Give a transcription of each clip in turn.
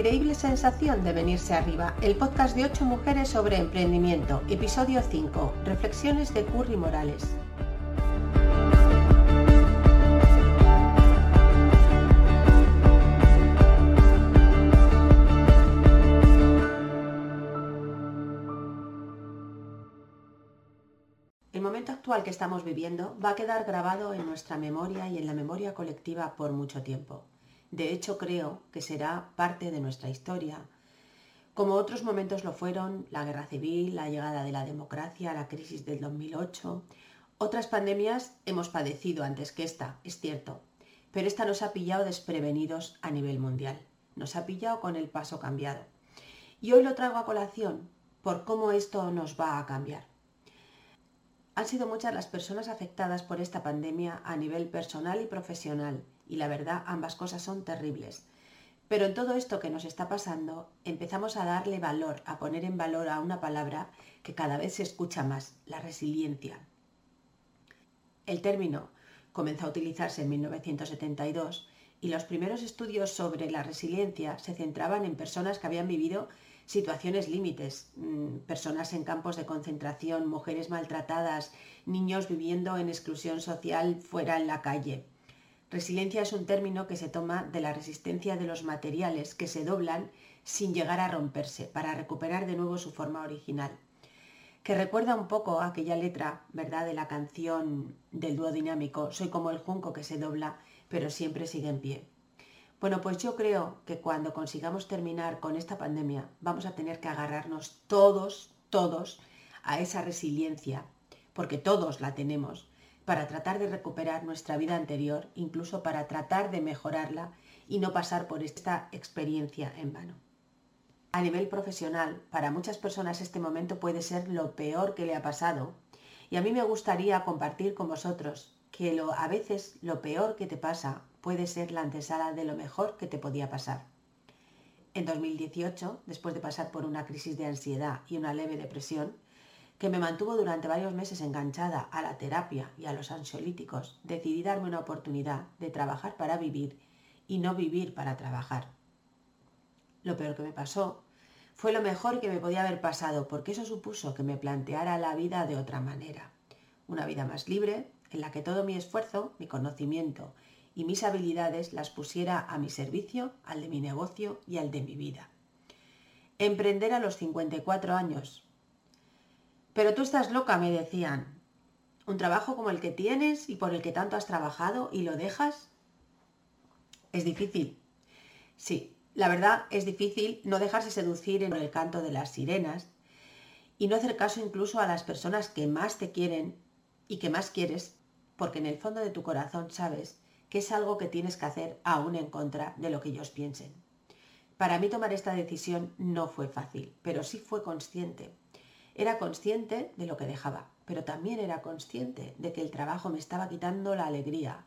Increíble sensación de venirse arriba, el podcast de 8 mujeres sobre emprendimiento, episodio 5, reflexiones de Curry Morales. El momento actual que estamos viviendo va a quedar grabado en nuestra memoria y en la memoria colectiva por mucho tiempo. De hecho, creo que será parte de nuestra historia, como otros momentos lo fueron la guerra civil, la llegada de la democracia, la crisis del 2008. Otras pandemias hemos padecido antes que esta, es cierto, pero esta nos ha pillado desprevenidos a nivel mundial. Nos ha pillado con el paso cambiado. Y hoy lo traigo a colación por cómo esto nos va a cambiar. Han sido muchas las personas afectadas por esta pandemia a nivel personal y profesional, y la verdad ambas cosas son terribles. Pero en todo esto que nos está pasando, empezamos a darle valor, a poner en valor a una palabra que cada vez se escucha más, la resiliencia. El término comenzó a utilizarse en 1972 y los primeros estudios sobre la resiliencia se centraban en personas que habían vivido situaciones límites, mm, personas en campos de concentración, mujeres maltratadas, niños viviendo en exclusión social fuera en la calle. Resiliencia es un término que se toma de la resistencia de los materiales que se doblan sin llegar a romperse para recuperar de nuevo su forma original. Que recuerda un poco aquella letra, ¿verdad?, de la canción del dúo dinámico, Soy como el junco que se dobla, pero siempre sigue en pie. Bueno, pues yo creo que cuando consigamos terminar con esta pandemia, vamos a tener que agarrarnos todos, todos, a esa resiliencia, porque todos la tenemos, para tratar de recuperar nuestra vida anterior, incluso para tratar de mejorarla y no pasar por esta experiencia en vano. A nivel profesional, para muchas personas este momento puede ser lo peor que le ha pasado y a mí me gustaría compartir con vosotros que lo, a veces lo peor que te pasa puede ser la antesala de lo mejor que te podía pasar. En 2018, después de pasar por una crisis de ansiedad y una leve depresión, que me mantuvo durante varios meses enganchada a la terapia y a los ansiolíticos, decidí darme una oportunidad de trabajar para vivir y no vivir para trabajar. Lo peor que me pasó fue lo mejor que me podía haber pasado, porque eso supuso que me planteara la vida de otra manera. Una vida más libre, en la que todo mi esfuerzo, mi conocimiento y mis habilidades las pusiera a mi servicio, al de mi negocio y al de mi vida. Emprender a los 54 años, pero tú estás loca, me decían. Un trabajo como el que tienes y por el que tanto has trabajado y lo dejas. Es difícil. Sí, la verdad es difícil no dejarse seducir en el canto de las sirenas y no hacer caso incluso a las personas que más te quieren y que más quieres, porque en el fondo de tu corazón sabes que es algo que tienes que hacer aún en contra de lo que ellos piensen. Para mí tomar esta decisión no fue fácil, pero sí fue consciente. Era consciente de lo que dejaba, pero también era consciente de que el trabajo me estaba quitando la alegría,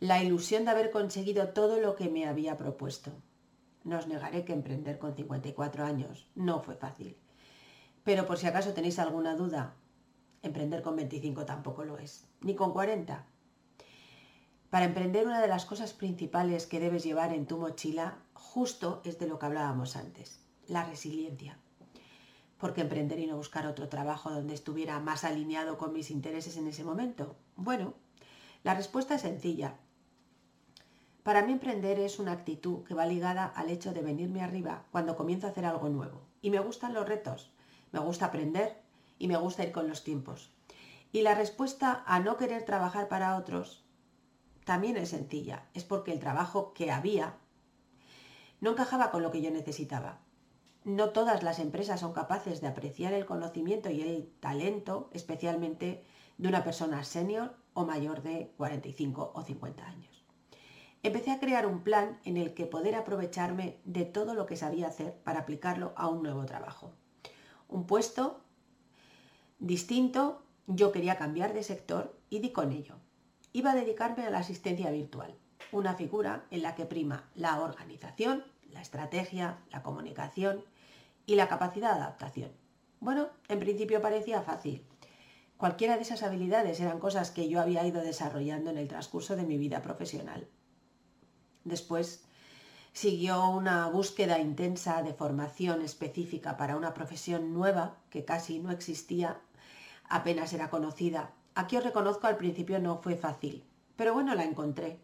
la ilusión de haber conseguido todo lo que me había propuesto. No os negaré que emprender con 54 años no fue fácil. Pero por si acaso tenéis alguna duda, emprender con 25 tampoco lo es, ni con 40. Para emprender una de las cosas principales que debes llevar en tu mochila justo es de lo que hablábamos antes, la resiliencia. ¿Por qué emprender y no buscar otro trabajo donde estuviera más alineado con mis intereses en ese momento? Bueno, la respuesta es sencilla. Para mí emprender es una actitud que va ligada al hecho de venirme arriba cuando comienzo a hacer algo nuevo. Y me gustan los retos, me gusta aprender y me gusta ir con los tiempos. Y la respuesta a no querer trabajar para otros también es sencilla. Es porque el trabajo que había no encajaba con lo que yo necesitaba. No todas las empresas son capaces de apreciar el conocimiento y el talento, especialmente de una persona senior o mayor de 45 o 50 años. Empecé a crear un plan en el que poder aprovecharme de todo lo que sabía hacer para aplicarlo a un nuevo trabajo. Un puesto distinto, yo quería cambiar de sector y di con ello. Iba a dedicarme a la asistencia virtual, una figura en la que prima la organización, la estrategia, la comunicación y la capacidad de adaptación. Bueno, en principio parecía fácil. Cualquiera de esas habilidades eran cosas que yo había ido desarrollando en el transcurso de mi vida profesional. Después Siguió una búsqueda intensa de formación específica para una profesión nueva que casi no existía, apenas era conocida. Aquí os reconozco al principio no fue fácil, pero bueno, la encontré.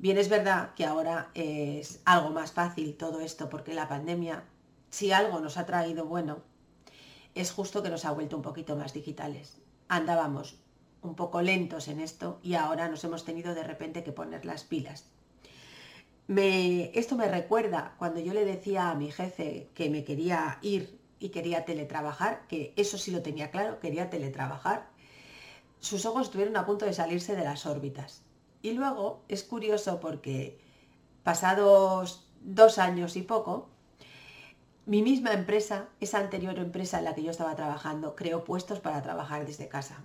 Bien, es verdad que ahora es algo más fácil todo esto porque la pandemia, si algo nos ha traído bueno, es justo que nos ha vuelto un poquito más digitales. Andábamos un poco lentos en esto y ahora nos hemos tenido de repente que poner las pilas. Me, esto me recuerda cuando yo le decía a mi jefe que me quería ir y quería teletrabajar, que eso sí lo tenía claro, quería teletrabajar. Sus ojos estuvieron a punto de salirse de las órbitas. Y luego es curioso porque pasados dos años y poco, mi misma empresa, esa anterior empresa en la que yo estaba trabajando, creó puestos para trabajar desde casa.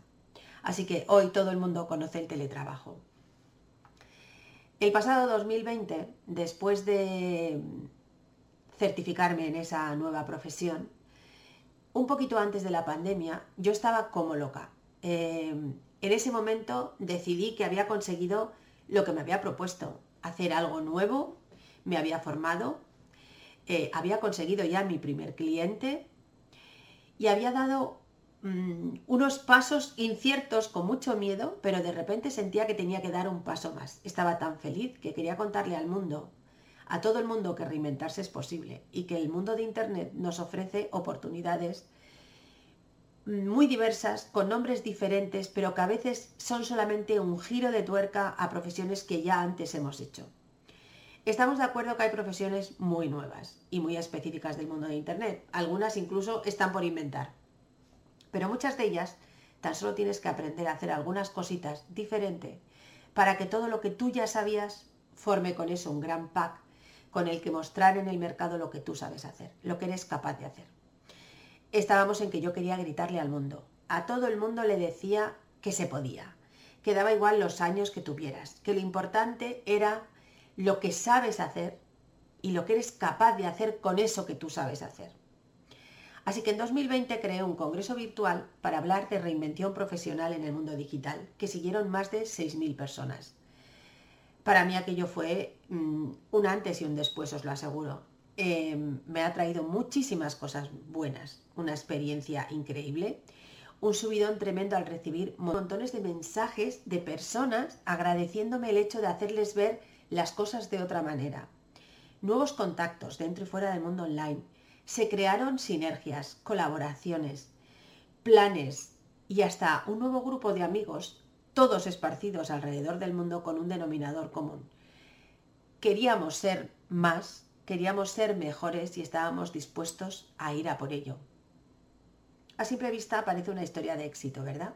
Así que hoy todo el mundo conoce el teletrabajo. El pasado 2020, después de certificarme en esa nueva profesión, un poquito antes de la pandemia, yo estaba como loca. Em, en ese momento decidí que había conseguido lo que me había propuesto, hacer algo nuevo, me había formado, eh, había conseguido ya mi primer cliente y había dado Mm, unos pasos inciertos con mucho miedo, pero de repente sentía que tenía que dar un paso más. Estaba tan feliz que quería contarle al mundo, a todo el mundo, que reinventarse es posible y que el mundo de Internet nos ofrece oportunidades muy diversas, con nombres diferentes, pero que a veces son solamente un giro de tuerca a profesiones que ya antes hemos hecho. Estamos de acuerdo que hay profesiones muy nuevas y muy específicas del mundo de Internet. Algunas incluso están por inventar pero muchas de ellas tan solo tienes que aprender a hacer algunas cositas diferente para que todo lo que tú ya sabías forme con eso un gran pack con el que mostrar en el mercado lo que tú sabes hacer, lo que eres capaz de hacer. Estábamos en que yo quería gritarle al mundo. A todo el mundo le decía que se podía, que daba igual los años que tuvieras, que lo importante era lo que sabes hacer y lo que eres capaz de hacer con eso que tú sabes hacer. Así que en 2020 creé un congreso virtual para hablar de reinvención profesional en el mundo digital, que siguieron más de 6.000 personas. Para mí aquello fue mm, un antes y un después, os lo aseguro. Em, me ha traído muchísimas cosas buenas, una experiencia increíble, un subidón tremendo al recibir montones de mensajes de personas agradeciéndome el hecho de hacerles ver las cosas de otra manera. Nuevos contactos dentro y fuera del mundo online, se crearon sinergias, colaboraciones, planes y hasta un nuevo grupo de amigos, todos esparcidos alrededor del mundo con un denominador común. Queríamos ser más, queríamos ser mejores y estábamos dispuestos a ir a por ello. A simple vista parece una historia de éxito, ¿verdad?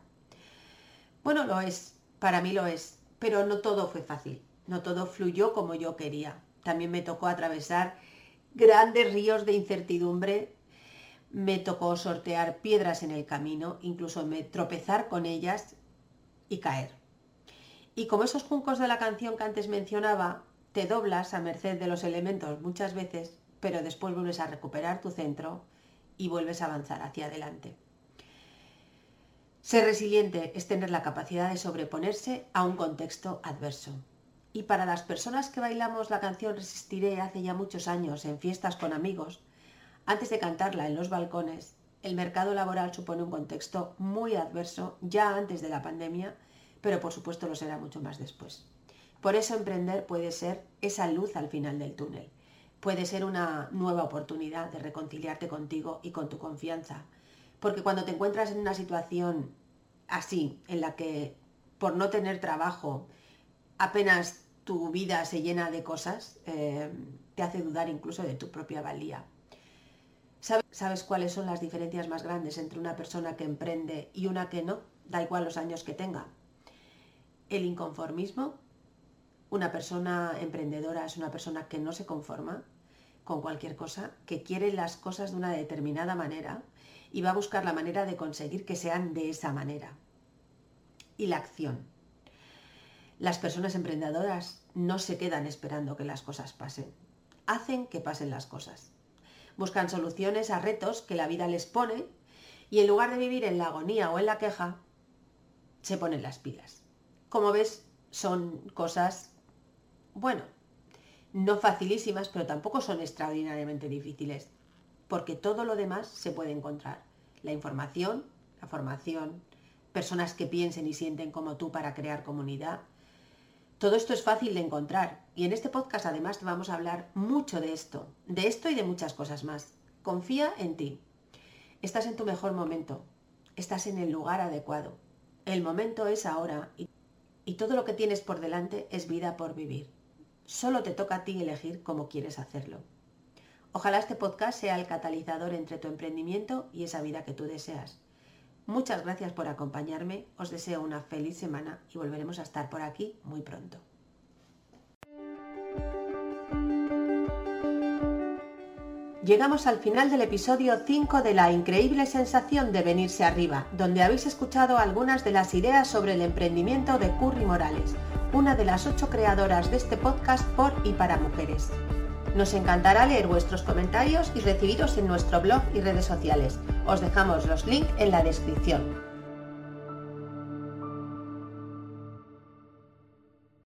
Bueno, lo es, para mí lo es, pero no todo fue fácil, no todo fluyó como yo quería. También me tocó atravesar grandes ríos de incertidumbre. Me tocó sortear piedras en el camino, incluso me tropezar con ellas y caer. Y como esos juncos de la canción que antes mencionaba, te doblas a merced de los elementos muchas veces, pero después vuelves a recuperar tu centro y vuelves a avanzar hacia adelante. Ser resiliente es tener la capacidad de sobreponerse a un contexto adverso. Y para las personas que bailamos la canción Resistiré hace ya muchos años en fiestas con amigos, antes de cantarla en los balcones, el mercado laboral supone un contexto muy adverso ya antes de la pandemia, pero por supuesto lo será mucho más después. Por eso emprender puede ser esa luz al final del túnel. Puede ser una nueva oportunidad de reconciliarte contigo y con tu confianza. Porque cuando te encuentras en una situación así, en la que por no tener trabajo, apenas tu vida se llena de cosas, eh, te hace dudar incluso de tu propia valía. ¿Sabes cuáles son las diferencias más grandes entre una persona que emprende y una que no? Da igual los años que tenga. El inconformismo. Una persona emprendedora es una persona que no se conforma con cualquier cosa, que quiere las cosas de una determinada manera y va a buscar la manera de conseguir que sean de esa manera. Y la acción las personas emprendedoras no se quedan esperando que las cosas pasen, hacen que pasen las cosas. Buscan soluciones a retos que la vida les pone y en lugar de vivir en la agonía o en la queja, se ponen las pilas. Como ves, son cosas, bueno, No facilísimas, pero tampoco son extraordinariamente difíciles, porque todo lo demás se puede encontrar. La información, la formación, personas que piensen y sienten como tú para crear comunidad. Todo esto es fácil de encontrar y en este podcast además te vamos a hablar mucho de esto, de esto y de muchas cosas más. Confía en ti. Estás en tu mejor momento, estás en el lugar adecuado. El momento es ahora y, y todo lo que tienes por delante es vida por vivir. Solo te toca a ti elegir cómo quieres hacerlo. Ojalá este podcast sea el catalizador entre tu emprendimiento y esa vida que tú deseas. Muchas gracias por acompañarme, os deseo una feliz semana y volveremos a estar por aquí muy pronto. Llegamos al final del episodio 5 de la increíble sensación de venirse arriba, donde habéis escuchado algunas de las ideas sobre el emprendimiento de Curry Morales, una de las ocho creadoras de este podcast por y para mujeres. Nos encantará leer vuestros comentarios y recibiros en nuestro blog y redes sociales. Os dejamos los links en la descripción.